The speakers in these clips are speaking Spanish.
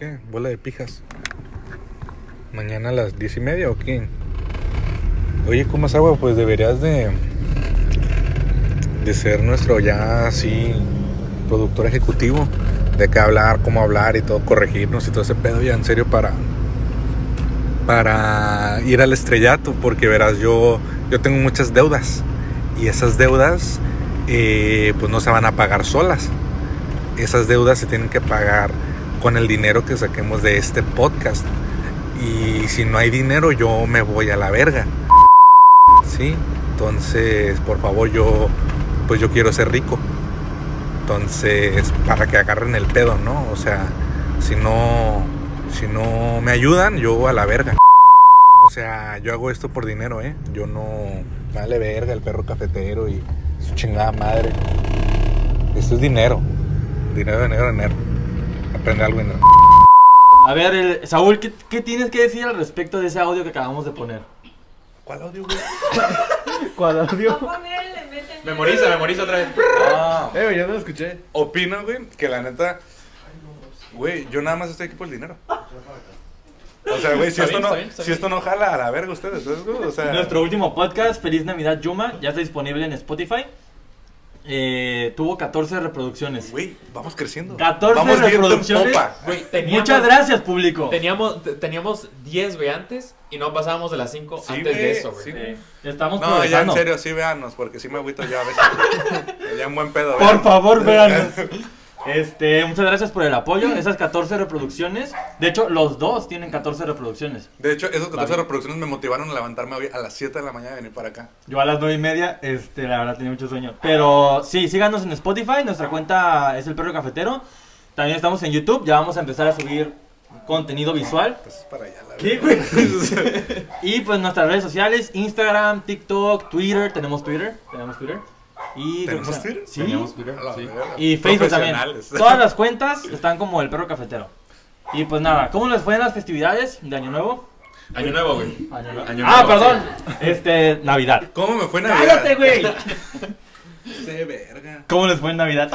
¿Qué? Bola de pijas. Mañana a las diez y media o qué? Oye, ¿cómo agua? Pues deberías de. de ser nuestro ya así. productor ejecutivo. De qué hablar, cómo hablar y todo, corregirnos y todo ese pedo ya en serio para. para ir al estrellato. Porque verás, yo. yo tengo muchas deudas. Y esas deudas. eh, pues no se van a pagar solas. Esas deudas se tienen que pagar con el dinero que saquemos de este podcast. Y si no hay dinero, yo me voy a la verga. Sí, entonces, por favor, yo, pues yo quiero ser rico. Entonces, para que agarren el pedo, ¿no? O sea, si no, si no me ayudan, yo a la verga. O sea, yo hago esto por dinero, ¿eh? Yo no, vale verga el perro cafetero y su chingada madre. Esto es dinero. Dinero, dinero, dinero. Aprende algo, dinero. A ver, el- Saúl, ¿qué, qué tienes que decir al respecto de ese audio que acabamos de poner? ¿Cuál audio, güey? ¿Cuál audio? Memoriza, memoriza otra vez. Ah, Eh, yo no lo escuché. Opino, güey, que la neta, güey, yo nada más estoy aquí por el dinero. O sea, güey, si, esto, bien, no, está bien, está si esto no jala a la verga ustedes, ¿sabes, güey? O sea, Nuestro último podcast, Feliz Navidad Yuma, ya está disponible en Spotify. Eh, tuvo 14 reproducciones. güey, vamos creciendo. 14 vamos reproducciones. popa. Güey, teníamos, Muchas gracias, público. Teníamos, te- teníamos 10, güey, antes y no pasábamos de las 5 Sí, antes güey, de eso, güey. sí. Eh, estamos No, ya en serio, sí véanos, porque sí me agüito ya a veces. ya en buen pedo. Por vean. favor, véanos. Este, muchas gracias por el apoyo. Esas 14 reproducciones. De hecho, los dos tienen 14 reproducciones. De hecho, esas 14 Vale. reproducciones me motivaron a levantarme hoy a las 7 de la mañana y venir para acá. Yo a las 9 y media, este, la verdad tenía mucho sueño. Pero sí, síganos en Spotify. Nuestra cuenta es El Perro Cafetero. También estamos en YouTube. Ya vamos a empezar a subir contenido visual. Pues es para allá, la ¿Qué? Y pues nuestras redes sociales, Instagram, TikTok, Twitter, tenemos Twitter, tenemos Twitter. Y ¿Tenemos Twitter? Sí. Twitter, verga. Y Facebook también. Todas las cuentas están como el perro cafetero. Y pues nada, ¿cómo les fue en las festividades de Año Nuevo? Año nuevo, güey. Año Nuevo. Año ah, Nuevo, perdón. Este, Navidad. ¿Cómo me fue Navidad? ¡Cállate, güey! De verga. ¿Cómo les fue en Navidad?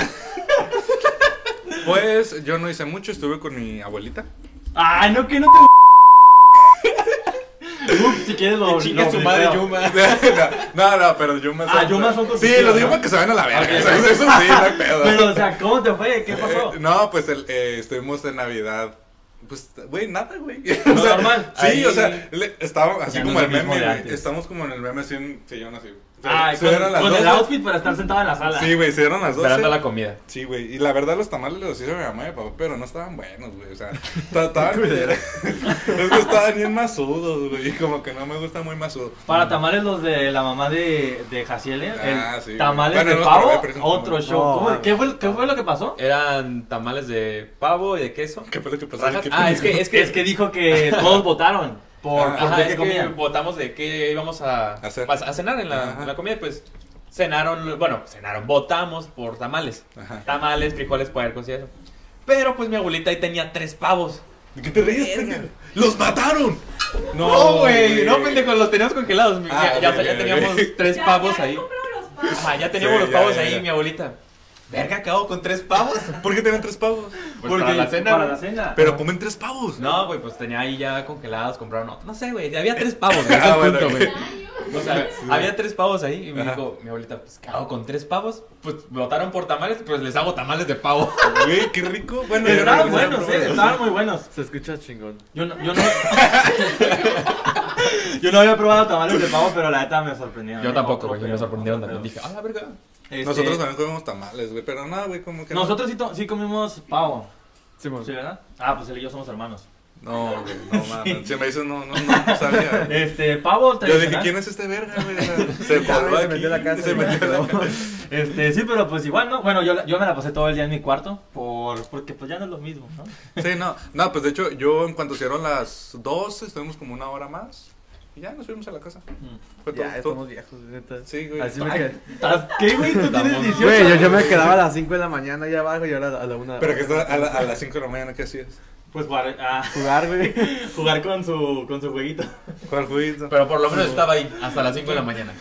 Pues yo no hice mucho, estuve con mi abuelita. Ay, no, que no te. Ups, si quieres lo. Chingue lo su madre. Yuma. no, no, pero Yuma Ah, Yuma son Sí, los ¿no? Yuma que se van a la verga. Eso, eso sí, no hay pedo. Pero, o sea, ¿cómo te fue? ¿Qué pasó? Eh, no, pues el, eh, estuvimos en Navidad. Pues, güey, nada, güey. No, normal. Sí, Ahí- o sea, le- estaba así no como es el meme. Estamos como en el meme así en sillón así. Ay, se con, dieron las con el 12. outfit para estar sentado en la sala. Sí, güey, se dieron las 12. Esperando la comida. Sí, güey. Y la verdad, los tamales los hizo mi mamá y mi papá, pero no estaban buenos, güey. O sea, ta- estaban. es que estaban bien masudos, güey. Y como que no me gusta muy masudo. Para tamales los de la mamá de, de Jaciel, ¿eh? Ah, El sí. tamales Bueno, de no, pavo, un otro show. No, ¿Cómo-. ¿Qué, fue, ¿Qué fue lo que pasó? Eran tamales de pavo y de queso. ¿Qué fue lo que pasó? Rajas- ¿Qué Ah, es que, es que, Es que dijo que todos votaron por, por Ajá, es qué votamos de qué íbamos a Hacer. a cenar en la, en la comida, pues cenaron, bueno, cenaron, votamos por tamales. Ajá. Tamales, frijoles, puercos y eso. Pero pues mi abuelita ahí tenía tres pavos. ¿De qué te ríes, Verga. ¡Los mataron! No, güey, no, pendejo, los teníamos congelados. Ah, ya, teníamos tres Ya, pavos ya ahí. compraron los pavos. Ajá, ya teníamos Sí, los pavos ya, ahí, ya. mi abuelita. Verga, acabo con tres pavos. ¿Por qué tienen tres pavos? Pues Porque- para la cena. Para la cena. Pero comen tres pavos. No, güey, pues tenía ahí ya congelados, compraron otro. No sé, güey, había tres pavos, güey, Ah, bueno, punto, güey. O sea, había tres pavos ahí y me Ajá. dijo mi abuelita, pues, ¿qué hago con tres pavos? Pues votaron por tamales, pues les hago tamales de pavo. Güey, qué rico. Bueno, Estaban buenos, eh, estaban muy buenos. Se escucha chingón. Yo no, yo no, yo no había probado tamales de pavo, pero la neta me sorprendieron. Yo ¿eh? tampoco, güey, me sorprendieron también. Dije, ah, la verga. Este, Nosotros también comemos tamales, güey. Pero no, güey, como que. no. Nosotros sí, to- sí comimos pavo. ¿Sí, verdad? Ah, pues él y yo somos hermanos. No, güey, no mames. Si me dices, no, no, no, no sabía. Este, pavo Yo dije, ¿quién es este verga, güey? Se güey, se aquí. metió la casa Se metió la casa. Este, sí, pero pues igual, ¿no? Bueno, yo, yo me la pasé todo el día en mi cuarto por, porque pues ya no es lo mismo, ¿no? Sí, no. No, pues de hecho, yo en cuanto hicieron las 12, estuvimos como una hora más. Y ya nos fuimos a la casa. Fue todo. Ya, todo. estamos viejos, neta. Sí, güey. Así me Ay, quedé. ¿estás- ¿Qué, güey? ¿Tú tienes 18? Güey, yo, yo me quedaba a las 5 de la mañana allá abajo y ahora a la 1 Pero que está a, la- a las 5 de la mañana, ¿qué hacías? Pues jugar, ah, Jugar, güey. jugar con su, con su jueguito. ¿Cuál jueguito? Pero por lo menos estaba ahí hasta las 5 de la mañana.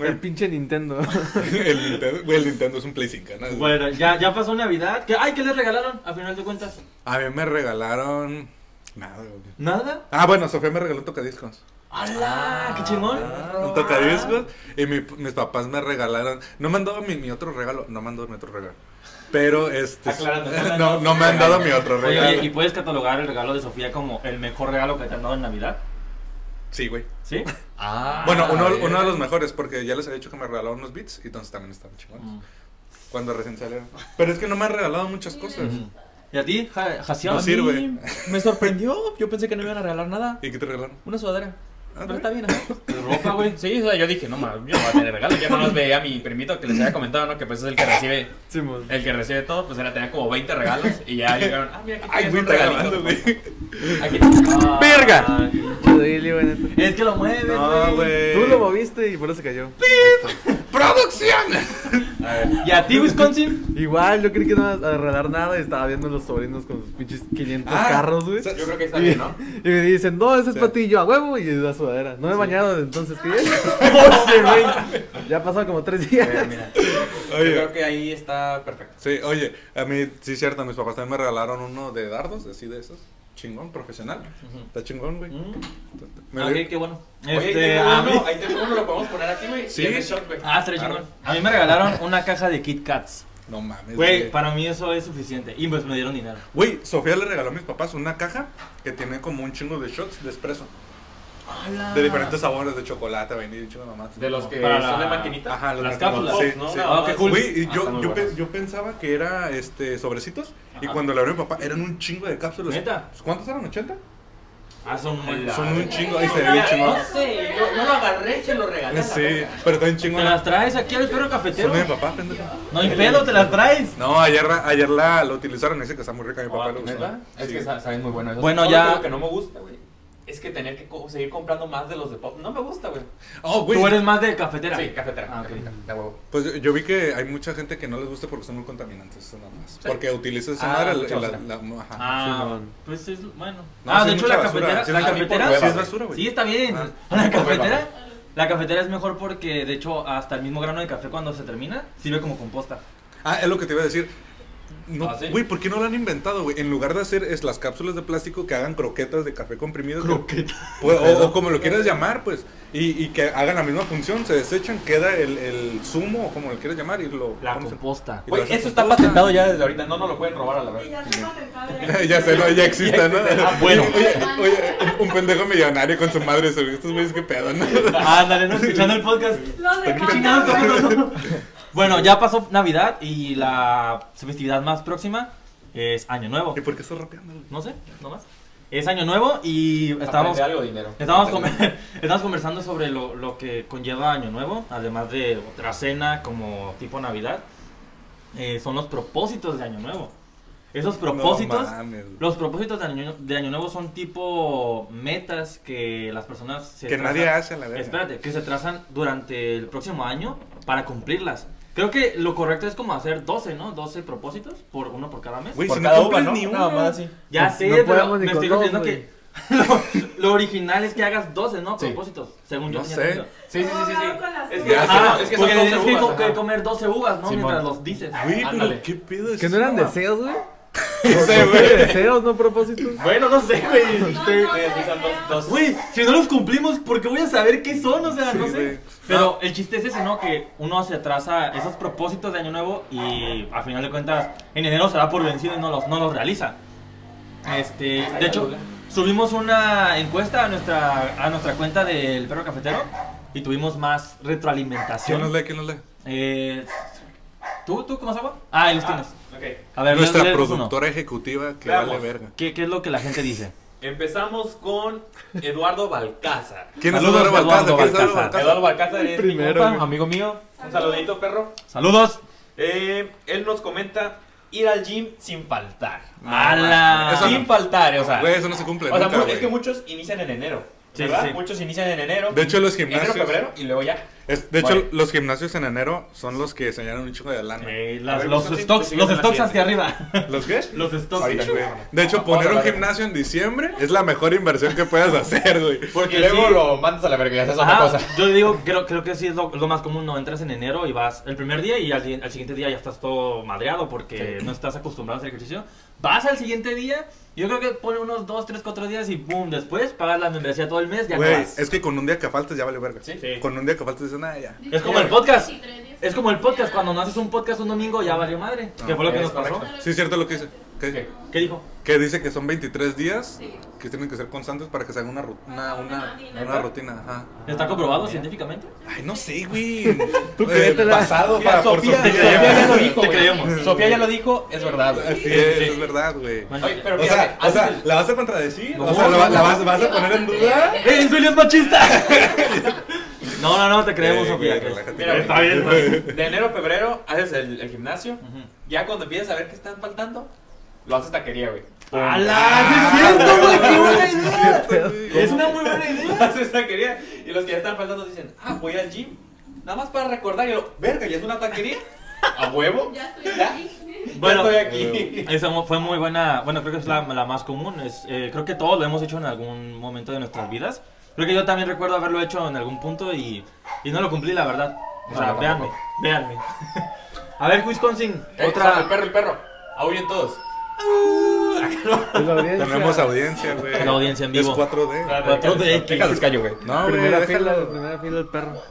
El pinche Nintendo. el, Nintendo, güey, el Nintendo es un Play 5, ¿no? Bueno, ya, ya pasó Navidad. ¿Qué, ay, ¿qué les regalaron a final de cuentas? A mí me regalaron. Nada, güey. ¿Nada? Ah, bueno, Sofía me regaló un tocadiscos. ¡Hala! ¡Qué chingón! Un tocadiscos. Y mi- mis papás me regalaron. No me han dado mi, mi otro regalo. No me han dado mi otro regalo. Pero este. Aclarando, no, no me han dado mi otro regalo. oye, ¿y puedes catalogar el regalo de Sofía como el mejor regalo que te han dado en Navidad? Sí, güey. ¿Sí? Ah, Bueno, uno, uno de los mejores, porque ya les había dicho que me regalaron unos beats y entonces también estaban chingones. Mm. Cuando recién salieron. Pero es que no me han regalado muchas cosas. ¿Y a ti, Ja-? No A sirve. mí Me sorprendió. Yo pensé que no me iban a regalar nada. ¿Y qué te regalaron? Una sudadera. Ah, Pero ¿sí? está bien, ajá. ropa, güey? Sí, o sea, yo dije, no mames, yo no voy a tener regalo. Ya no nos veía a mi primito que les había comentado, ¿no? Que pues es el que recibe, Simón. el que recibe todo, pues era tenía como 20 regalos y ya llegaron, ah, mira, aquí Ay, tienes güey, un regalito. güey. Aquí. Ah, güey. Es que lo mueves, No, güey. Tú lo moviste y por eso cayó. ¡Producción! A ver. ¿Y a ti, Wisconsin? Igual, yo creí que no iba a regalar nada y estaba viendo a los sobrinos con sus pinches 500 Ah, carros, güey. Yo creo que está Y, bien, ¿no? y me dicen, no, ese es Sí. patillo a huevo y es la sudadera. No me he bañado desde entonces, ¿qué es? Oye, güey. Ya pasó como tres días. Mira, mira. Yo Oye. creo que ahí está perfecto. Sí, oye, a mí, sí es cierto, mis papás también me regalaron uno de dardos, así de esos. Chingón, profesional. Está chingón, güey. Mm. Ah, le- qué, bueno. Oye, Este, a mí... uno, ahí tengo uno, lo podemos poner aquí, güey. Sí. Shot, güey. Ah, estaría chingón. A mí me regalaron una caja de Kit Kats. No mames. Güey, para mí eso es suficiente. Y pues me dieron dinero. Güey, Sofía le regaló a mis papás una caja que tiene como un chingo de shots de espresso. De diferentes sabores, de chocolate, vainilla y chingo nomás. De los que Para son de la- maquinita. Ajá, los Las cápsulas, Sí, ¿no? sí. Ah, qué cool. Güey, y Ah, yo, están muy yo, pe- yo pensaba que era este sobrecitos y Ajá. cuando le abrí a mi papá eran un chingo de cápsulas. ¿Neta? ¿Cuántos eran? ¿80? Ah, son muy... Son un chingo, ahí se ve bien chingón. No sé, yo no lo agarré, se lo regalé. a la Sí, verga. pero está bien chingón. ¿Te las traes aquí al perro Son cafetero? de mi papá, pendejo. No hay pedo, te las traes. No, ayer, ayer la, la utilizaron, dice que está muy rica mi papá. Ah, lo usó. ¿neta? Es Sí. que sa- saben muy bueno eso. Bueno, ya- que no me gusta, güey, es que tener que co- seguir comprando más de los de pop. No me gusta, güey. Oh, güey. Tú eres más de cafetera. Sí, cafetera. Ah, cafetera, de huevo. Pues yo- vi que hay mucha gente que no les gusta porque son muy contaminantes, eso nada más. Porque utilizas esa Ah, madre, la, la- la- ajá. Ah, Simón. pues es bueno. No, ah, sí de hecho la basura. cafetera, Sí, la cafetera, hueva, sí, es basura, güey. sí está bien. Ah. La Por hueva. cafetera, la cafetera es mejor porque de hecho hasta el mismo grano de café cuando se termina sirve como composta. Ah, es lo que te iba a decir. No, ¿Ah, sí? güey, ¿por qué no lo han inventado, güey? En lugar de hacer es las cápsulas de plástico que hagan croquetas de café comprimido. que- Pues, o, o como lo quieras llamar, pues. Y, y que hagan la misma función, se desechan, queda el, el zumo, o como lo quieras llamar, y lo La composta. Güey, lo eso está patentado ya desde ahorita. No nos lo pueden robar a la Y verga. ya está patentado. ya sé, ¿no? Ya existe, ¿no? Ah, bueno. Oye, oye, un, un pendejo millonario con su madre, estos güeyes, qué pedo, ¿no? Ándale, no escuchando el podcast. Lo de Bueno, ya pasó Navidad y la festividad más próxima es Año Nuevo. ¿Y por qué estás rapeando? No sé, nomás. Es Año Nuevo y estábamos, algo de dinero. estábamos, comer- estábamos conversando sobre lo, lo que conlleva Año Nuevo, además de otra cena como tipo Navidad. Eh, son los propósitos de Año Nuevo. Esos propósitos, No mames, güey. los propósitos de año, de año Nuevo son tipo metas que las personas se Que trazan- nadie hace a la verga. Espérate, que se trazan durante el próximo año para cumplirlas. Creo que lo correcto es como hacer 12, ¿no? 12 propósitos, por uno por cada mes. Güey, Por si no cada cumples uva, ¿no? ni Nada uno. más así. Ya No sé, pero me estoy dos, refiriendo que lo, lo original es que hagas 12, ¿no? Sí. Propósitos, según yo. No sé. Sí, sí, sí, sí. sí. Es que, ah, es que son porque 12 tienes que, uvas, co- que ajá. comer 12 uvas, ¿no? Mientras los dices. Güey, pero qué pedo es ¿Que no eran deseos, güey? No sé, ¿Sí, güey. deseos, no propósitos? Bueno, no sé, güey. No, Este- no, Sí. Güey, si no los cumplimos, ¿por qué voy a saber qué son? O sea, Sí, no sé. Pero el chiste es ese, ¿no? Que uno se atrasa esos propósitos de año nuevo y a final de cuentas en enero se da por vencido y no los, no los realiza. Este, de hecho, subimos una encuesta a nuestra, a nuestra cuenta del perro cafetero y tuvimos más ¿Quién retroalimentación. nos lee? ¿Quién nos lee? Eh, ¿Tú, tú, cómo agua? Ah, ahí los tienes. Ok. A ver, Nuestra productora ejecutiva que Veamos. vale verga. ¿Qué, ¿Qué es lo que la gente dice? Empezamos con Eduardo Balcázar. ¿Quién es Eduardo Balcázar? Eduardo ¿Quién es Eduardo Balcázar. Eduardo Balcázar? Es Primero, mi compa, amigo mío. Un saludito, perro. ¡Saludos! Eh, él nos comenta ir al gym sin faltar. ¡Hala! Eso sin no. faltar, o sea. Güey, eso no se cumple o sea, nunca, güey. es que muchos inician en enero. Sí, ¿verdad? sí. Muchos inician en enero. De hecho, los enero, gimnasios. febrero y luego ya. Es- de hecho, Vale. los gimnasios en enero son los que señalan un chico de lana. Eh, A las- ver, los Wisconsin, stocks, tú los stocks hacia arriba. ¿Los qué? Los stocks. Güey. De hecho, Vamos poner un hablar. gimnasio en diciembre es la mejor inversión que puedes hacer, güey. Porque Y luego sí. lo mandas a la verga y haces otra Ajá, cosa. yo digo, creo, creo que sí es lo, lo más común, no entras en enero y vas el primer día y al, al siguiente día ya estás todo madreado porque no estás acostumbrado a hacer ejercicio. Vas al siguiente día, yo creo que pone unos 2, 3, 4 días y boom, después pagas la membresía todo el mes, ya Güey, es que con un día que faltes ya vale verga. Sí. Sí. Con un día que faltes dices, nada, ya. Es como el podcast. Es como el podcast, cuando no haces un podcast un domingo ya valió madre. ¿Qué fue lo que nos pasó? correcto. Sí, es cierto lo que dice. ¿Qué? ¿Qué? ¿Qué dijo? Que dice que son 23 días Sí. que tienen que ser constantes para que se haga una, una, rutina. una rutina. Ajá. ¿Está comprobado científicamente? Ay, no sé, güey. Tú Eh. Pasado para por Sofía, Sofía. Sofía ya lo dijo. Te creemos. Sofía ya lo dijo, es verdad. Así es, es verdad, güey. Pero O sea, o haces sea, el- ¿la vas a contradecir? No, o sea, ¿la, vas, vas a poner en duda? ¡Eh, Julio es machista! no, no, no, te creemos, Eh, Sofía. Mira, Está bien. De enero a febrero haces el, el gimnasio. Ya cuando empiezas a ver que están faltando, lo haces taquería, güey. ¡Hala! Ah, ¡Sí es cierto, güey! ¡Qué buena idea! Es una muy buena idea. haces taquería y los que ya están faltando dicen, ah, voy al gym. Nada más para recordar. Y yo, verga, ¿ya es una taquería? ¿A huevo? Ya estoy ¿Ya? aquí. Bueno, ya estoy aquí. Esa mo- fue muy buena, bueno, creo que es la, la más común. Es, eh, creo que todos lo hemos hecho en algún momento de nuestras vidas. Creo que yo también recuerdo haberlo hecho en algún punto y, y no lo cumplí, la verdad. O No, sea, tampoco. véanme, véanme. A ver, Wisconsin, Eh, otra... El perro, el perro. Aúllen todos. Es la audiencia. Tenemos audiencia, güey. La audiencia en Es vivo. 4D. Cuatro de X. Déjalos callo, güey. No, güey, Primera déjalo. fila, primera fila del perro.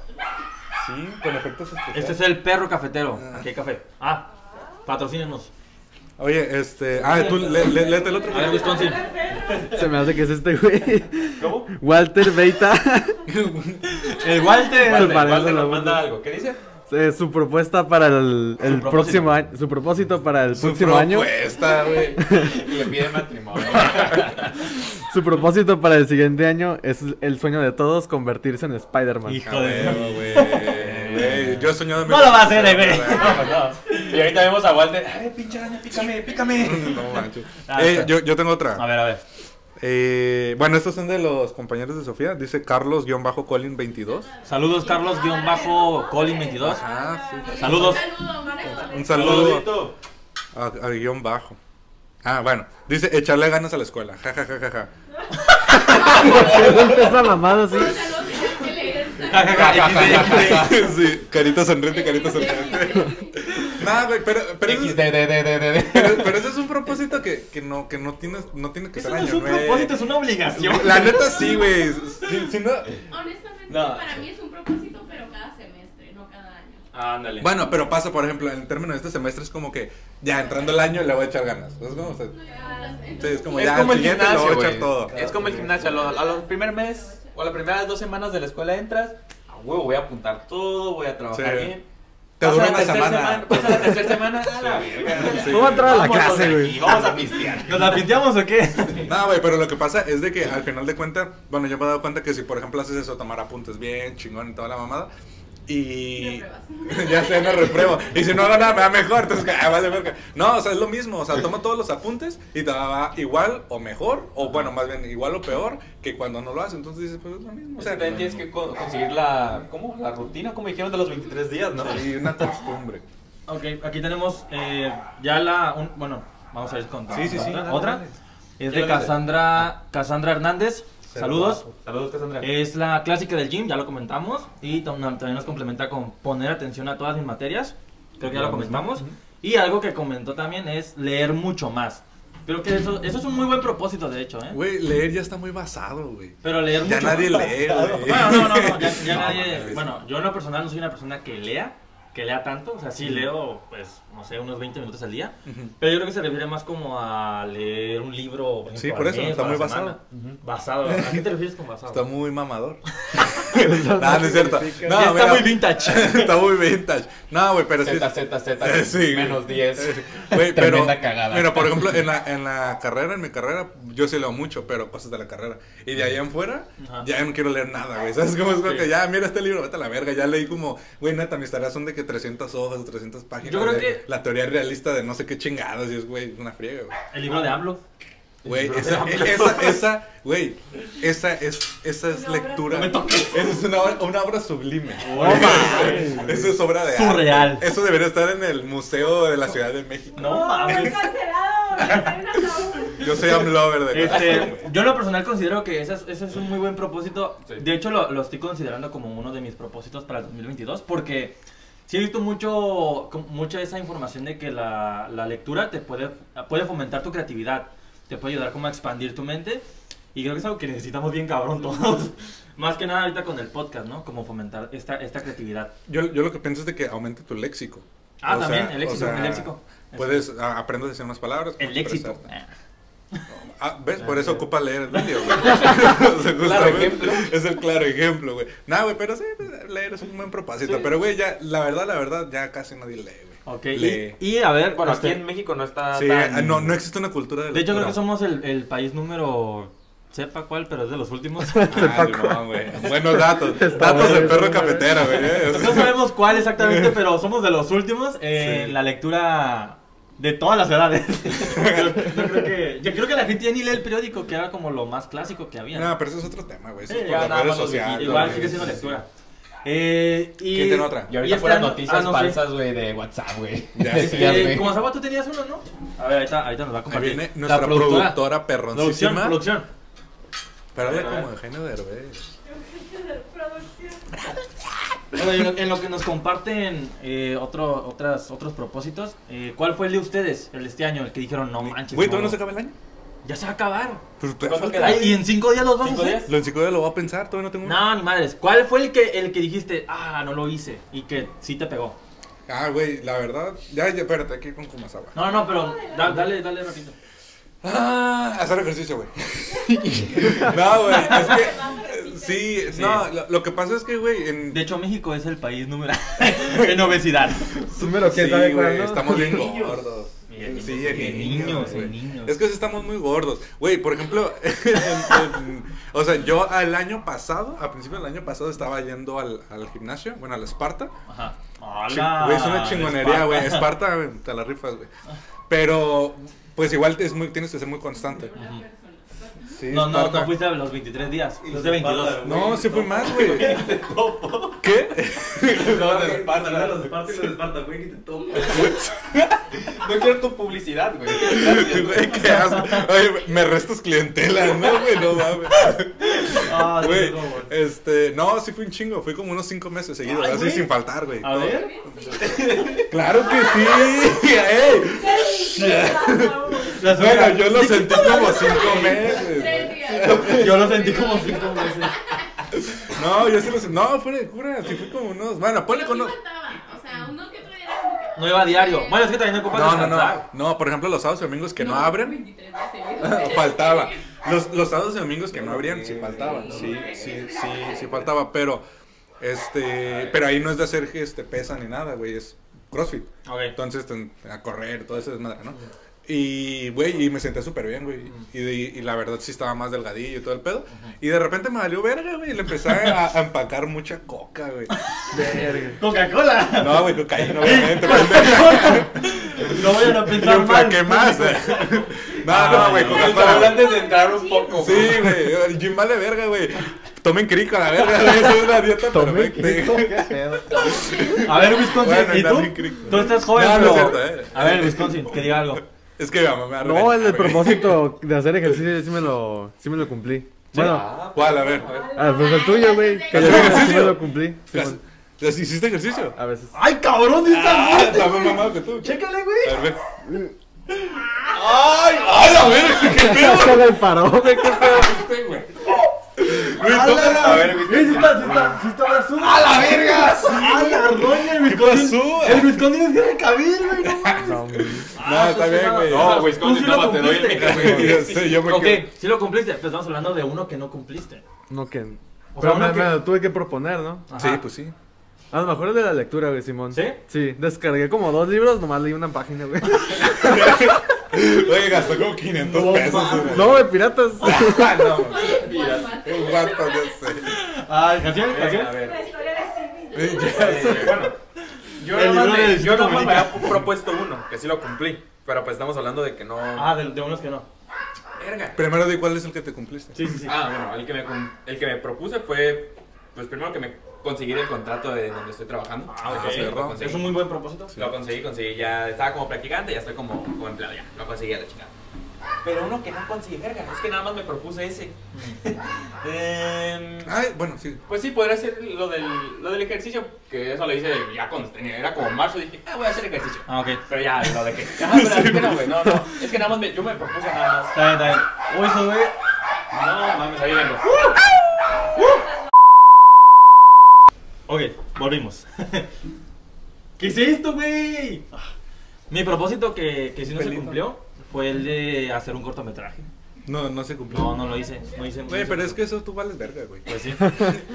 Sí, con efectos especiales. Este es el perro cafetero. Aquí hay café. Ah, patrocínenos. Oye, este. Ah, tú le, le- léete el otro. A ver, Wisconsin. Se me hace que es este güey. ¿Cómo? Walter Beita. El Walter. Walter, Walter la nos manda algo. ¿Qué dice? Eh, su propuesta para el, el propósito. próximo año. Su propósito para el Su próximo año. propuesta, güey. Y le pide matrimonio. Su propósito para el siguiente año es el sueño de todos convertirse en Spider-Man. Hijo A de... güey. Yo he soñado. en mi- No lo va a hacer, güey. No, pues no. Y ahorita vemos a Walter. Ay, pinche araña, pícame, pícame. No manches. Ah, Eh, yo, yo tengo A otra. ver, a ver. Eh, bueno, estos son de los compañeros de Sofía. Dice Carlos-Colin22. Saludos, Carlos-Colin22. Ah, sí. Saludos. Un saludo a, a guion bajo. Ah, bueno. Dice echarle ganas a la escuela. Ja, ja, ja, ja, ja. Esa mamada así. Sí, carita sonriente, carita sonriente. Nah, güey, pero, pero, X, eso- D, D, D, D, D, D. pero, pero ese es un propósito que, que no, que no tienes, no tiene que Eso ser no es año un nuevo. propósito, es una obligación. La neta sí, güey. Si, si no- Honestamente, No. para mí es un propósito, pero cada semestre, no cada año. Ándale. Bueno, pero pasa, por ejemplo, en términos de este semestre es como que ya entrando el año le voy a echar ganas. ¿Sabes cómo? O sea, sí, es como Es ya como al el siguiente le gimnasio, voy a echar güey. todo. Es como el gimnasio. A lo- a los primer mes o a las primeras dos semanas de la escuela entras. A huevo, voy a apuntar todo, voy a trabajar Sí. bien. Te dura una semana. Pasa la tercera semana. A la verga. Sí. ¿Cómo entrar a la clase, güey? Vamos a pistear. ¿Nos la pinteamos o qué? No, güey, pero lo que pasa es de que al final de cuentas, bueno, yo me he dado cuenta que si por ejemplo haces eso, tomar apuntes bien, chingón y toda la mamada, y ya sé, me repruebo. Y si no hago nada, me va mejor, entonces, ah, vale, verga. No, o sea, es lo mismo, o sea, toma todos los apuntes y te va igual o mejor, o bueno, más bien igual o peor que cuando no lo haces, entonces dices, pues es lo mismo. O sea, también tienes que co- conseguir la, ¿cómo? La rutina, como dijeron, de los 23 días, ¿no? y una costumbre. Ok, aquí tenemos eh, ya la. un- bueno, vamos a ir con. Sí, sí, sí. Otra. Otra. Es ¿Quién de? Cassandra, Cassandra Hernández. Saludos. Saludos, Cassandra. Es la clásica del gym, ya lo comentamos. Y tam- también nos complementa con poner atención a todas mis materias. Creo que ya lo comentamos. Y algo que comentó también es leer mucho más. Creo que eso, eso es un muy buen propósito, de hecho, ¿eh? Güey, leer ya está muy basado, güey. Pero leer Ya mucho nadie más. lee, güey. Bueno, no, no, no, ya, ya No, nadie. Bueno, yo en lo personal no soy una persona que lea, que lea tanto. O sea, sí leo, pues, no sé, unos 20 minutos al día. Ujú. Pero yo creo que se refiere más como a leer un libro. Sí, ejemplo, por al eso, mes está o a la muy semana. basado. Basado. ¿A qué te refieres con basado? Está muy mamador. no, no es cierto. No, está mira, muy vintage. está muy vintage. No, güey, pero sí. Z, Z, Z, Eh, sí, menos 10. Güey, pero, Tremenda cagada. Mira, por ejemplo, en la, en la carrera, en mi carrera, yo sí leo mucho, pero cosas de la carrera. Y de ahí en fuera, Ajá. ya no quiero leer nada, güey. ¿Sabes cómo es? Como Sí. que ya, mira este libro, vete a la verga. Ya leí como, güey, neta, mis tareas son de que 300 hojas o 300 páginas. Yo creo de que- La teoría realista de no sé qué chingados y es, güey, una friega, güey. El libro de AMLO. Güey, esa, esa, esa, güey, esa es, esa es lectura. Esa es una obra, una obra sublime. Eso es obra de arte. Surreal. Eso debería estar en el Museo de la Ciudad de México. No mames. Yo soy Amlover de Este, yo en lo personal considero que ese es, ese es un muy buen propósito. Sí. De hecho, lo, lo estoy considerando como uno de mis propósitos para el 2022 porque sí he visto mucho, mucha esa información de que la, la lectura te puede, puede fomentar tu creatividad, te puede ayudar como a expandir tu mente y creo que es algo que necesitamos bien cabrón todos. Más que nada ahorita con el podcast, ¿no? Como fomentar esta, esta creatividad. Yo, yo lo que pienso es de que aumente tu léxico. Ah, O también, sea- el léxico, o sea, el léxico. Puedes, aprendes a decir más palabras. El expresarte. Ah, ¿ves? Por eso ocupa leer el vídeo, güey. O sea, justamente, ejemplo. Es el claro ejemplo, güey. Nah, güey, pero sí, leer es un buen propósito. Pero, güey, ya, la verdad, la verdad, ya casi nadie lee, güey. Ok, Lee. y, y a ver, Bueno, este, aquí en México no está Sí, tan... ah, no, no existe una cultura de de hecho creo que somos el, el país número, sepa cuál, pero es de los últimos. Ah, no, güey. Buenos datos. Está datos de perro cafetera, güey. eh. No sabemos cuál exactamente, pero somos de los últimos en Sí. la lectura de todas las edades. yo, yo creo que, yo creo que la gente ya ni lee el periódico, que era como lo más clásico que había. No, pero eso es otro tema, güey. Eso Sí, es ya nada redes sociales. Igual sigue siendo lectura. Eh, y, ¿Quién tiene otra? Y ahorita este puras año- noticias ah, no falsas, güey, de WhatsApp, güey. Ya De sé. tías, Eh, como Saba, tú tenías uno, ¿no? A ver, ahorita, ahorita nos va a Ahí compartir. viene La nuestra productora, Producción, perroncísima. producción. Párale como Eugenio Derbez. Bueno, en lo, en lo que nos comparten eh, otro, otras, otros propósitos, eh, ¿cuál fue el de ustedes, el de este año, el que dijeron, no manches? Güey, ¿todavía no se acaba el año? Ya se va a acabar. ¿Y en cinco días los vas a ¿Cinco hacer? días? Lo en psicodelia lo voy a pensar, todavía no tengo. No, ni madres. ¿Cuál fue el que, el que dijiste, ah, no lo hice? Y que sí te pegó. Ah, güey, la verdad. Ya, ya, espérate, aquí con Kumasawa. No, no, pero da- dale, dale rapidito. Ah, hacer ejercicio, güey. no, güey, es que. eh, Sí, no, lo, lo que pasa es que, güey, en. De hecho, México es el país número en obesidad. Número, ¿quién sí, sabe güey, estamos bien gordos. Sí, en niños, niños, niños. Es que sí estamos muy gordos. Güey, por ejemplo, en- en- o sea, yo al año pasado, a principios del año pasado, estaba yendo al, al gimnasio, bueno, al Esparta. Ajá. Hola. Güey, es una chingonería, güey. Esparta, güey, te la rifas, güey. Pero, pues igual es muy, tienes que ser muy constante. Sí, No, no, no fuiste a los 23 días. Los de 22. No, sí fue más, güey. ¿Qué? Los de Esparta, ¿no? los de Esparta y los de Esparta, güey, que te tomo. No quiero tu publicidad, güey. Gracias. Güey, qué asco. Oye, me restas clientela, ¿no, güey? No mames. Ah, sí, Güey, no, este, no, sí fue un chingo, fue como unos cinco meses seguidos, Ay, así sin faltar, güey. A ver. Claro que sí. ey. Bueno, yo lo sentí como cinco Tres meses. días. Yo lo sentí como 5 meses. No, yo sí lo sentí. No, fuera de cura, sí fue como unos. Bueno, ponle con sí unos. faltaba. O sea, uno que otro día era como que. No iba a diario. Bueno, es que también ocupas No, no, descansar. no. No, por ejemplo, los sábados y domingos que no abren, 23 días seguidos. faltaba. Los, los sábados y domingos que no abrían, sí faltaban. Sí, sí, sí, sí faltaba. Pero, este. Pero ahí no es de hacer este, pesa ni nada, güey. Es crossfit. Ok. Entonces, ten- a correr, todo ese desmadre, ¿no? Y, güey, y me senté súper bien, güey. Y, de- y la verdad sí estaba más delgadillo y todo el pedo. Y de repente me valió verga, güey. Y le empecé a, a empacar mucha coca, güey. Coca-Cola. No, güey, cocaína, obviamente. No vayan a pensar un mal. ¿Qué más? No, no, güey, Coca-Cola. Antes de entrar un poco. Sí, güey. Gym vale verga, güey. Tomen crico a la verga. Eso es una dieta perfecta. qué pedo. A ver, Wisconsin, Bueno, ¿y tú? crico. Tú estás joven, No, no es pero... cierto, eh. A ver, Wisconsin, que diga algo. Es que mi mamá me a No, el güey. propósito de hacer ejercicio sí me lo, sí me lo cumplí. Bueno, ¿Cuál? A ver. ah, pues el tuyo, güey. Que yo ¿Hacer sí me ejercicio? lo cumplí. Simón. ¿Ya ¿Hiciste ejercicio? A veces. ¡Ay, cabrón! ¿sí estás Ah, está más mamado que tú. Chécale, güey. A ver, ve. ¡Ay! ¡Ay, a ver! ¿Qué pedo? Se me paró, güey. qué pedo. este, güey? Güey, toca- A ver, Güey, sí está, está, está azul. ¡A la verga! ¡A la roña, el ¿Qué Wisconsin! pasó? El Wisconsin es Henry Cavill, güey, no mames. No, güey. No, está bien, güey. No, Wisconsin, toma, te doy el Ok, sí lo cumpliste, pero estamos hablando de uno que no cumpliste. No, que. O Pero me, que- me lo tuve que proponer, ¿no? Sí, pues sí. A lo mejor es de la lectura, güey, Simón. ¿Sí? Sí, descargué como dos libros, nomás leí una página, güey. Oye, gastó como 500 pesos. güey. No, güey, piratas. Ah, no. Un guapo, ya sé. Ah, ¿canción? A ¿Canción? ver. Eh. Eh, bueno, yo El nomás me- de yo nomás me había propuesto uno, que sí lo cumplí. Pero pues estamos hablando de que no. Ah, de, de unos que no. verga. Primero di cuál es el que te cumpliste. Sí, sí, sí. Ah, bueno, el que me, el que me propuse fue, pues primero que me conseguir el contrato de donde estoy trabajando. Ah, ok. Sí, lo conseguí. Es un muy buen propósito. Lo conseguí, conseguí, ya estaba como practicante, ya estoy como, como empleado, ya, lo conseguí a la chingada. Pero uno que no conseguí, verga, es que nada más me propuse ese. Em, Ay, bueno, sí. pues sí, podría ser lo del, lo del ejercicio, que eso lo hice ya cuando tenía, era como marzo, dije, ah, voy a hacer ejercicio. Ah, ok. Pero ya, lo de que, ah, pero así que no, güey, no, no, es que nada más me, yo me propuse nada más. Está bien, está bien. Uy, eso, güey. No, mames, ahí vengo. Ok, volvimos. ¿Qué es esto, güey? Ah, Mi propósito que, que sí no se cumplió fue el de hacer un cortometraje. No, no se cumplió. No, no lo hice. No hice no Güey, pero es que eso tú vales verga, güey. Pues sí.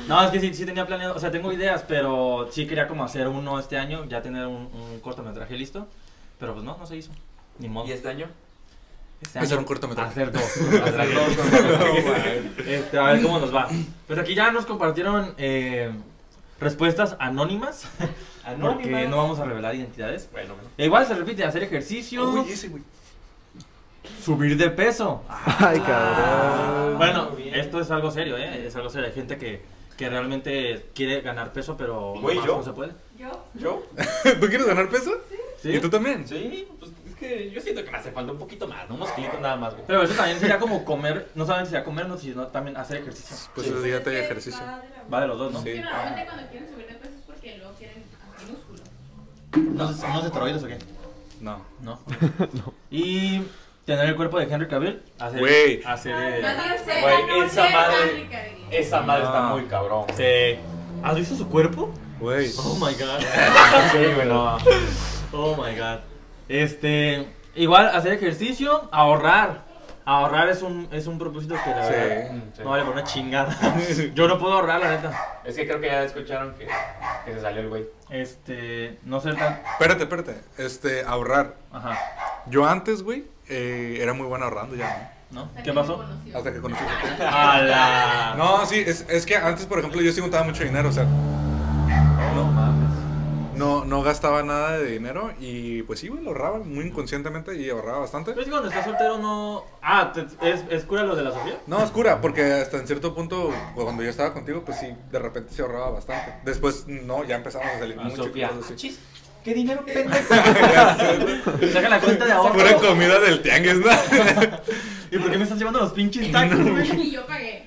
No, es que sí, sí tenía planeado, o sea, tengo ideas, pero sí quería como hacer uno este año, ya tener un, un cortometraje listo. Pero pues no, no se hizo. Ni modo. ¿Y este año? Este Hacer año, un cortometraje. Hacer dos. hacer dos cortometrajes. Este, a ver cómo nos va. Pues aquí ya nos compartieron eh, respuestas anónimas. Porque no vamos a revelar identidades. Bueno, bueno. E igual se repite, hacer ejercicio, Uy, ese, güey. subir de peso. Ay, cabrón. Bueno, muy bien. esto es algo serio, ¿eh? Es algo serio. Hay gente que, que realmente quiere ganar peso, pero Güey, ¿yo? no se puede. Yo, ¿Yo? ¿Tú quieres ganar peso? ¿Sí? ¿Y tú también? Sí, pues es que yo siento que me hace falta un poquito más, ¿no? Unos kilitos nada más, güey. Pero eso también sería como comer, no solamente sería comer, no, sino también hacer ejercicio. Pues Sí. es que ejercicio. va de la mano. Va de los dos, ¿no? Sí. Es que normalmente cuando quieren subir de peso es porque luego quieren hacer músculo. ¿Unos, unos esteroides o qué? No. No. Y tener el cuerpo de Henry Cavill. Hacer, Güey. hacer Güey, no esa madre-. Esa madre está Ah. muy cabrón. sí. ¿Has visto su cuerpo? Güey. Oh my god. Sí, güey, no. Oh my god. Este, igual hacer ejercicio, ahorrar. Ahorrar es un, es un propósito que la Sí. verdad Sí. no vale por una chingada. Yo no puedo ahorrar, la neta. Es que creo que ya escucharon que, que se salió el güey. Este, no ser tan. Espérate, espérate. Este, ahorrar. Ajá. Yo antes, güey, eh, era muy bueno ahorrando ya, ¿No? Hasta ¿Qué pasó? ¿no? Hasta que conocí a la. No, sí, es, es que antes, por ejemplo, yo sí juntaba mucho dinero, o sea, no. No, no gastaba nada de dinero y pues sí, güey, lo ahorraba muy inconscientemente y ahorraba bastante. Pero es que cuando estás soltero no. Ah, te- ¿es, ¿es cura lo de la Sofía? No, oscura, porque hasta en cierto punto, pues, cuando yo estaba contigo, pues sí, de repente se ahorraba bastante. Después, no, ya empezamos a salir Ah, mucho. Sofía. cosas así. Chis, ¿Qué dinero pendejo? Saca la cuenta de ahorro. Pura comida del tianguis, ¿no? ¿Y por qué me estás llevando los pinches tacos, güey? Y yo pagué.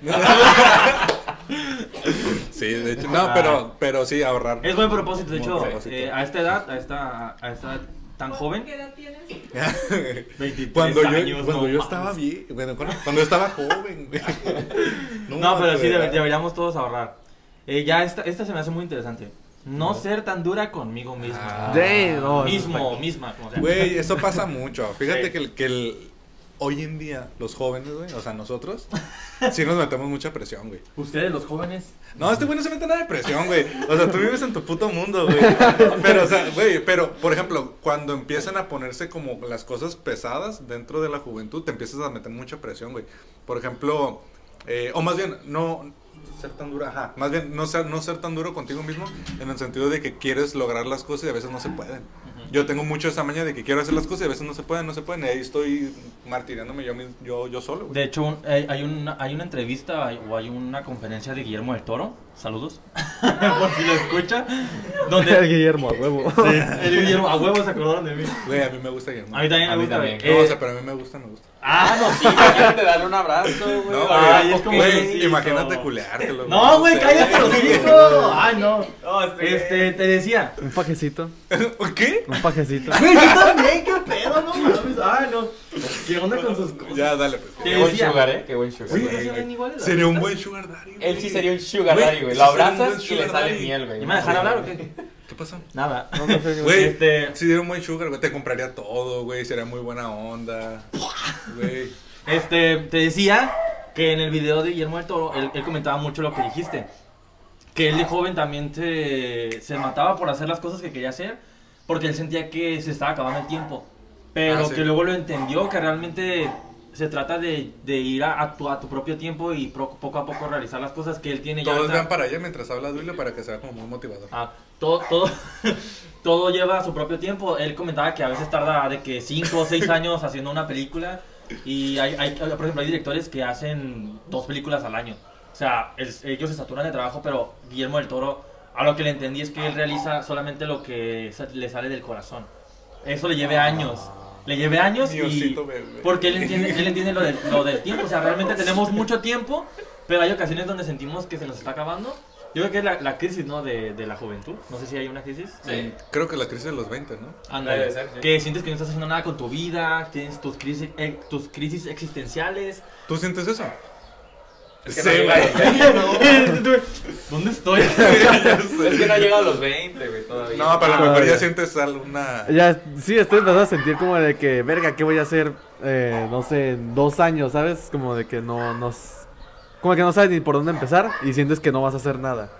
Sí, de hecho, no, pero, pero sí, ahorrar. Es buen propósito, de hecho, propósito. eh, a esta edad, a esta, a esta edad tan joven, ¿Qué edad tienes? 23 Cuando yo, años, cuando no yo estaba bien, bueno, cuando, cuando yo estaba joven, güey. No, pero sí deberíamos todos ahorrar. Eh, ya esta, esta se me hace muy interesante. No ser tan dura conmigo mismo. Ah. No, mismo, misma. Güey, eso pasa mucho. Fíjate Sí. que, el, que el, hoy en día los jóvenes, güey, o sea, nosotros, sí nos metemos mucha presión, güey. Ustedes, los jóvenes. No, este güey no se mete nada de presión, güey. O sea, tú vives en tu puto mundo, güey. Pero, o sea, güey, pero, por ejemplo, cuando empiezan a ponerse como las cosas pesadas dentro de la juventud, te empiezas a meter mucha presión, güey. Por ejemplo, eh, o más bien, no ser tan duro, ajá, más bien no ser, no ser tan duro contigo mismo en el sentido de que quieres lograr las cosas y a veces no se pueden. Yo tengo mucho esa maña de que quiero hacer las cosas y a veces no se pueden, no se pueden. Y ahí estoy martiriándome yo, yo, yo solo. De hecho, un- hay, una, hay una entrevista o hay una conferencia de Guillermo del Toro. Saludos. Por si lo escucha. El Donde. Guillermo, a huevo. Sí, el Guillermo, a huevos se acordaron de mí. Güey, a mí me gusta Guillermo. A mí también A me mí gusta. también. güey. No, Eh, o sea, pero a mí me gusta, me gusta. Ah, no, sí, imagínate darle un abrazo, güey. No, es como güey, imagínate culeártelo. No, güey, cállate los hijos. Ay, no. No, este- Este, te decía. Un pajecito. ¿Qué? Un pajecito. Güey, yo también, qué pedo, no mames. Ay, no. ¿Qué onda con sus cosas? Ya, dale, pues. Qué buen decía. sugar, eh. Qué buen sugar. Oye, güey. ¿no se ven iguales? Sería un buen sugar daddy. güey. Él sí sería un sugar Güey, daddy, güey. sí Lo sería un abrazas y le sugar sale daddy. miel, güey. ¿Y me dejar hablar o qué? ¿Qué pasó? Nada. No, no sé. Güey, Este- sí sería un buen sugar, güey. Te compraría todo, güey. Sería muy buena onda. Güey. Este, te decía que en el video de Guillermo del Toro, él, él comentaba mucho lo que dijiste. Que él de joven también se, se mataba por hacer las cosas que quería hacer, porque él sentía que se estaba acabando el tiempo. Pero Ah, sí. que luego lo entendió, que realmente se trata de, de ir a, a tu, a tu propio tiempo y pro- poco a poco realizar las cosas que él tiene ya. Todos ahorita. vean para allá mientras habla Duilio para que sea como muy motivador. Ah, todo, todo, todo lleva su propio tiempo. Él comentaba que a veces tarda de que 5 o 6 años haciendo una película. Y hay, hay, por ejemplo, hay directores que hacen dos películas al año. O sea, el- ellos se saturan de trabajo, pero Guillermo del Toro, a lo que le entendí es que él realiza solamente lo que le sale del corazón. Eso le lleve años. Le lleve años y... Porque él entiende, él entiende lo, del, lo del tiempo. O sea, realmente tenemos mucho tiempo, pero hay ocasiones donde sentimos que se nos está acabando. Yo creo que es la, la crisis, ¿no? De, de la juventud. No sé si hay una crisis. Sí. Creo que la crisis de los 20, ¿no? Ándale. Debe ser, sí. Que sientes que no estás haciendo nada con tu vida, tienes tus crisis, eh, tus crisis existenciales. ¿Tú sientes eso? Es que Sí, no llega-. ¿Dónde estoy? Es que no ha llegado a los 20, güey, todavía. No, pero a lo mejor Todavía. ya sientes alguna... Ya, sí, estoy empezando a sentir como de que, verga, ¿qué voy a hacer? eh, no sé, en dos años, ¿sabes? Como de que no, no... s- Como que no sabes ni por dónde empezar y sientes que no vas a hacer nada.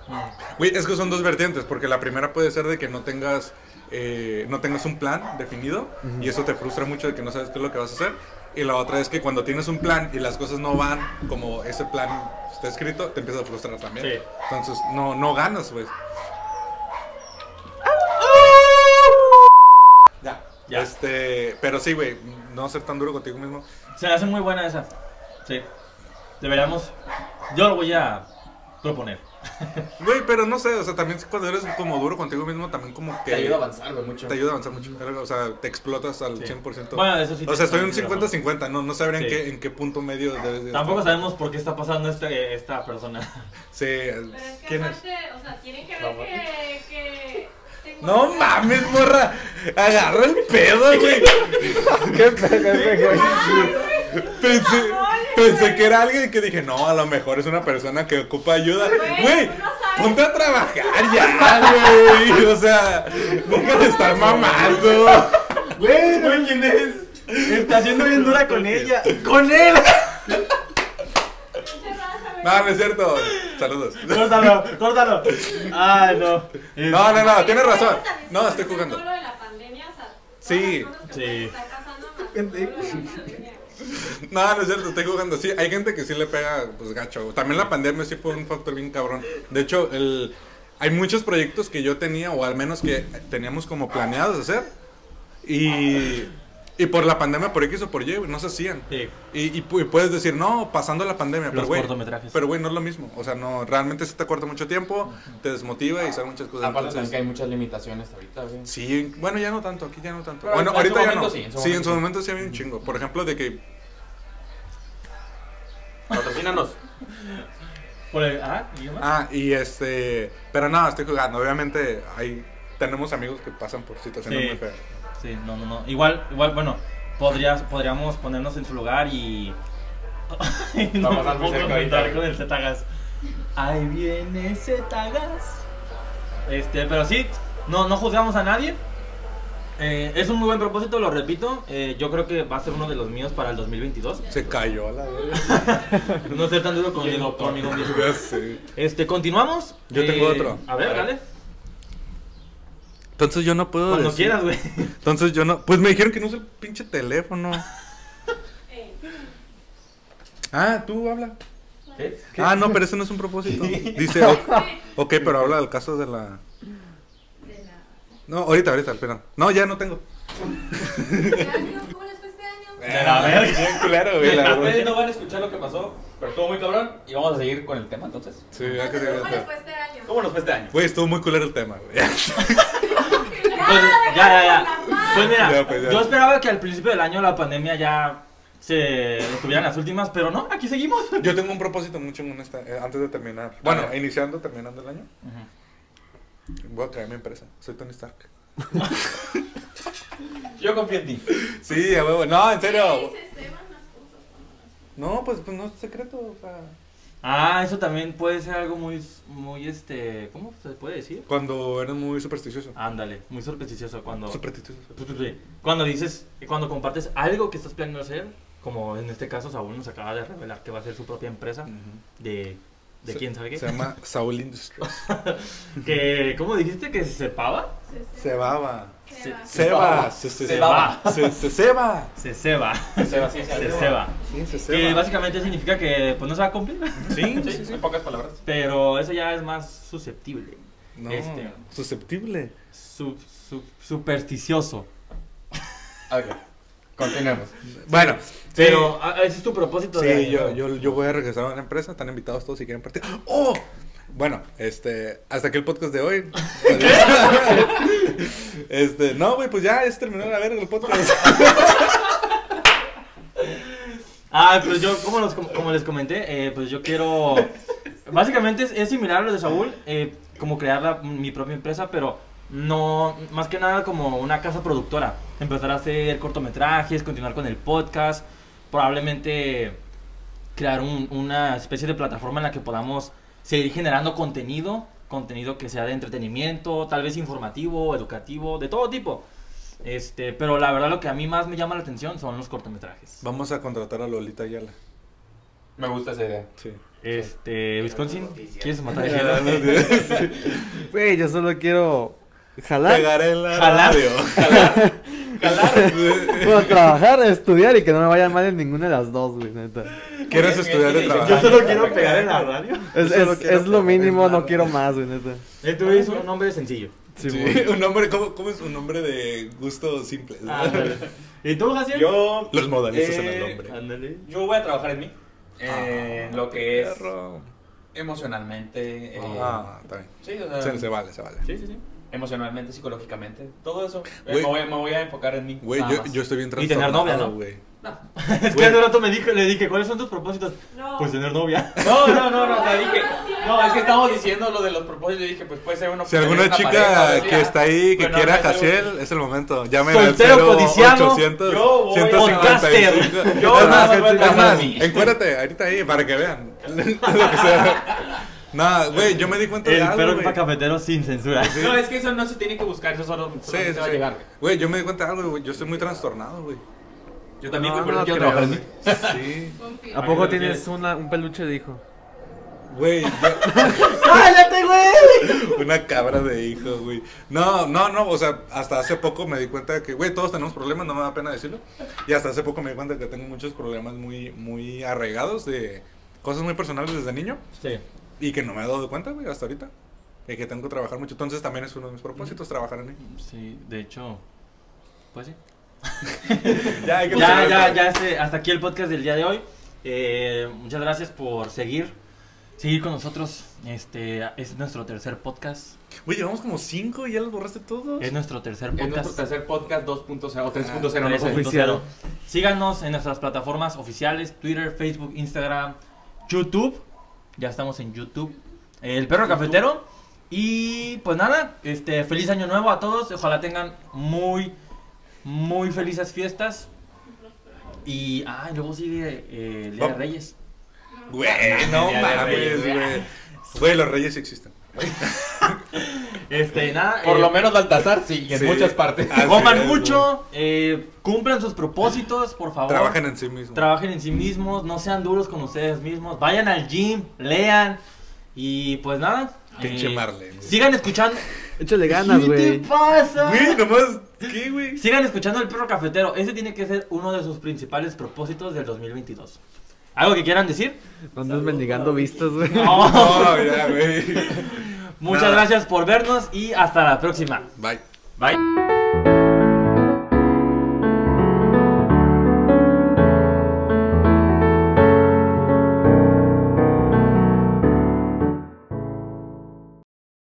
Güey, es que son dos vertientes, porque la primera puede ser de que no tengas, eh, no tengas un plan definido y eso te frustra mucho de que no sabes qué es lo que vas a hacer. Y la otra es que cuando tienes un plan y las cosas no van como ese plan está escrito, te empieza a frustrar también. Sí. Entonces, no, no ganas, pues. Ya. Ya. Este, pero sí, güey, no ser tan duro contigo mismo. Se me hace muy buena esa. Sí. Deberíamos. Yo lo voy a proponer. Güey, pero no sé, o sea, también cuando eres como duro contigo mismo, también como que... Te ayuda a avanzar, güey, mucho. Te ayuda a avanzar mucho. O sea, te explotas al Sí. 100%. Bueno, eso sí. o sea, estoy un tienes razón. 50-50, no, no sabría en, Sí. qué, en qué punto medio debes de Tampoco estar. sabemos por qué está pasando este, esta persona. Sí, Pero es que ¿quién es? aparte, o sea, tienen que ver que, que No mames, morra. Agarra el pedo, güey. ¿Qué pedo, Pensé, pensé que era alguien que dije, no, a lo mejor es una persona que ocupa ayuda. Güey, no ponte a trabajar ya, güey. O sea, deja de estar mamando. Güey, güey, ¿quién es? Está haciendo bien dura con ella. ¡Con él! No, no es cierto. Saludos. Córtalo, córtalo. Ay, no. No, no, no, tienes razón. No, estoy jugando. Sí. Sí. No, no es cierto, estoy jugando. Sí, hay gente que sí le pega, pues gacho. También la pandemia sí fue un factor bien cabrón. De hecho, el, hay muchos proyectos que yo tenía, o al menos que teníamos como planeados hacer. Y, y por la pandemia, por X o por Y, güey, no se hacían. Sí. Y, y y puedes decir, no, pasando la pandemia, pero Los güey. cortometrajes. Pero güey, no es lo mismo. O sea, no, realmente sí te corta mucho tiempo, te desmotiva y son muchas cosas. Aparte Entonces, que hay muchas limitaciones ahorita, güey. Sí, bueno, ya no tanto, aquí ya no tanto. Pero bueno, en su ahorita ya momento no. sí, en su sí, en momento su sí. momento sí había un chingo. Por ejemplo, de que Patrocínanos. Por el, ah, ¿y más? Ah, y este. Pero no, estoy jugando. Obviamente, hay, tenemos amigos que pasan por situaciones Sí. muy feas. Sí, no, no, no. Igual, igual, bueno, podrías, podríamos ponernos en su lugar y. no Va a güey. con el Zetagas. Ahí viene Zetagas. Este, pero sí, no, no juzgamos a nadie. Eh, es un muy buen propósito, lo repito. Eh, yo creo que va a ser uno de los míos para el 2022. Se cayó a la vez. No ser tan duro conmigo, conmigo mismo. Sé. Este, continuamos. Yo tengo Eh, otro. A ver, A ver. dale. Entonces yo no puedo. Cuando decir- quieras, güey. Entonces yo no. Pues me dijeron que no use el pinche teléfono. Eh, Ah, tú habla. ¿Qué? Ah, no, pero ese no es un propósito. Dice, ok, pero habla del caso de la. No, ahorita, ahorita, espera. No, ya no tengo. ¿Ya vieron cómo les fue este año? De la verga. Bien culero, güey, la Ustedes verdad. no van a escuchar lo que pasó, pero estuvo muy cabrón. Y vamos a seguir con el tema entonces. Sí, ya que Entonces, ¿Cómo les se fue este año? ¿Cómo nos fue este año? Güey, estuvo muy culero el tema, güey. Pues, ya, ya, ya. Pues mira, Ya, pues, ya. yo esperaba que al principio del año la pandemia ya se estuvieran las últimas, pero no, aquí seguimos. Yo tengo un propósito mucho en esta, eh, antes de terminar. Bueno, iniciando, terminando el año. Voy a crear mi empresa. Soy Tony Stark. Yo confío en ti. Sí, a huevo. No, en serio. No, pues, pues no es secreto. O sea, Ah, eso también puede ser algo muy, muy, este, ¿cómo se puede decir? cuando eres muy supersticioso. Ándale, muy supersticioso cuando... Supersticioso. Cuando dices, cuando compartes algo que estás planeando hacer, como en este caso Saúl nos acaba de revelar que va a ser su propia empresa de, de Se- quién sabe qué. Se llama Saul Industries. Que, ¿cómo dijiste que se sepaba? Se Se baba. Se va. Se va. Se se Se va. va. Se se ceba. Se ceba. Se va, sí, Se ceba. Sí, se Que ceba. básicamente significa que pues no se va a cumplir. Sí, Sí, sí, en pocas palabras. Pero eso ya es más susceptible. No, Este. susceptible. Su- su- supersticioso. Ok. Continuemos. Bueno, Pero ah, ese es tu propósito de Sí, año yo, yo, yo voy a regresar a la empresa. Están invitados todos si quieren partir. ¡Oh! Bueno, este, hasta aquí el podcast de hoy. este, no, güey, pues ya es terminó la verga el podcast. Ah, pues yo, como, los- como les comenté, eh, pues yo quiero... Básicamente es, es similar a lo de Saúl, eh, como crear la- mi propia empresa, pero no, más que nada como una casa productora. Empezar a hacer cortometrajes, continuar con el podcast, probablemente crear un- una especie de plataforma en la que podamos seguir generando contenido, contenido que sea de entretenimiento, tal vez informativo, educativo, de todo tipo. Este, pero la verdad lo que a mí más me llama la atención son los cortometrajes. Vamos a contratar a Lolita Ayala. Me gusta esa idea. Sí. Este, Wisconsin, ¿quieres matar a sí. Güey, yo solo quiero jalar, Pegaré en la Jalar. radio. bueno, trabajar, estudiar y que no me vaya mal en ninguna de las dos, güey, neta. ¿Quieres estudiar de Yo trabajar? Yo solo quiero pegar en la radio. Es, es, es lo mínimo, no quiero más, güey, neta. Eh, Tú eres un nombre sencillo. Sí, Sí, güey. un nombre, ¿cómo, ¿cómo es un nombre de gusto simple? Ándale. ¿Y tú, Jaciel? Yo. Los modalistas en el eh, nombre. Ándale. Yo voy a trabajar en mí. eh, en lo que es Perro. emocionalmente. eh, Ah, está bien. sí, o sea, Se, se vale, se vale. Sí, sí, sí. Emocionalmente, psicológicamente. Todo eso. Eh, me, voy, me voy a enfocar en mí. Güey, yo, yo estoy bien Y tener trastornado, novia, ¿no? güey. Es que hace rato me dije, le dije, ¿cuáles son tus propósitos? No. Pues tener novia. No, no, no, no, o sea, dije, no, es que estamos diciendo lo de los propósitos y dije, pues puede ser uno. Si alguna una chica pareja, que está ahí, que Bueno, quiera no, no, Jaciel, es el momento. Llamen al Soltero 0 codiciano, 800 yo voy a- 155. Yo Es más, más voy a es más, encuérdate ahorita ahí para que vean. Lo que sea. Nada, güey, yo me di cuenta de El algo, perro güey. para cafetero sin censura. No, es que eso no se tiene que buscar, eso solo, Sí, solo sí, te va a sí. llegar. Güey, yo me di cuenta de algo, güey. Yo estoy muy trastornado, güey. Yo también, güey, por no eso quiero creo, trabajar en mí. Sí. ¿A poco tienes una, un peluche de hijo? Güey, yo- ¡Cállate, güey! una cabra de hijo, güey. No, no, no, o sea, hasta hace poco me di cuenta de que, güey, todos tenemos problemas, no me da pena decirlo. Y hasta hace poco me di cuenta que tengo muchos problemas muy, muy arraigados de cosas muy personales desde niño Sí. Y que no me he dado cuenta, güey, hasta ahorita. Y que tengo que trabajar mucho. Entonces también es uno de mis propósitos, trabajar en mí. Sí, de hecho. Pues sí. Ya, hay que Ya, ya, este, hasta aquí el podcast del día de hoy. Eh, muchas gracias por seguir, seguir con nosotros. Este es nuestro tercer podcast. Güey, llevamos como cinco y ya los borraste todos. Es nuestro tercer Es podcast. nuestro tercer podcast 2.0 o 3.0, no sé. 3.0. Oficial. Síganos en nuestras plataformas oficiales: Twitter, Facebook, Instagram, YouTube. Ya estamos en YouTube. El perro cafetero. Y pues nada, este feliz año nuevo a todos. Ojalá tengan muy, muy felices fiestas. Y ah, y luego sigue eh, el Día de Oh. Reyes. Güey, no mames, güey. Güey, los reyes existen. Este, nada. Por eh, lo menos Baltasar, sí, y en Sí. muchas partes. Coman es, mucho, eh, cumplan sus propósitos, por favor. Trabajen en sí mismos. Trabajen en sí mismos, no sean duros con ustedes mismos. Vayan al gym, lean. Y pues nada. Pinche eh, Marlene. Sigan escuchando. Échale ganas, ¿Qué güey. te pasa? Güey, nomás. ¿Qué, güey? Sigan escuchando el perro cafetero. Ese tiene que ser uno de sus principales propósitos del 2022. ¿Algo que quieran decir? No andes mendigando vistas, güey. No. No, ya, güey. Muchas Nada. gracias por vernos y hasta la próxima. Bye. Bye.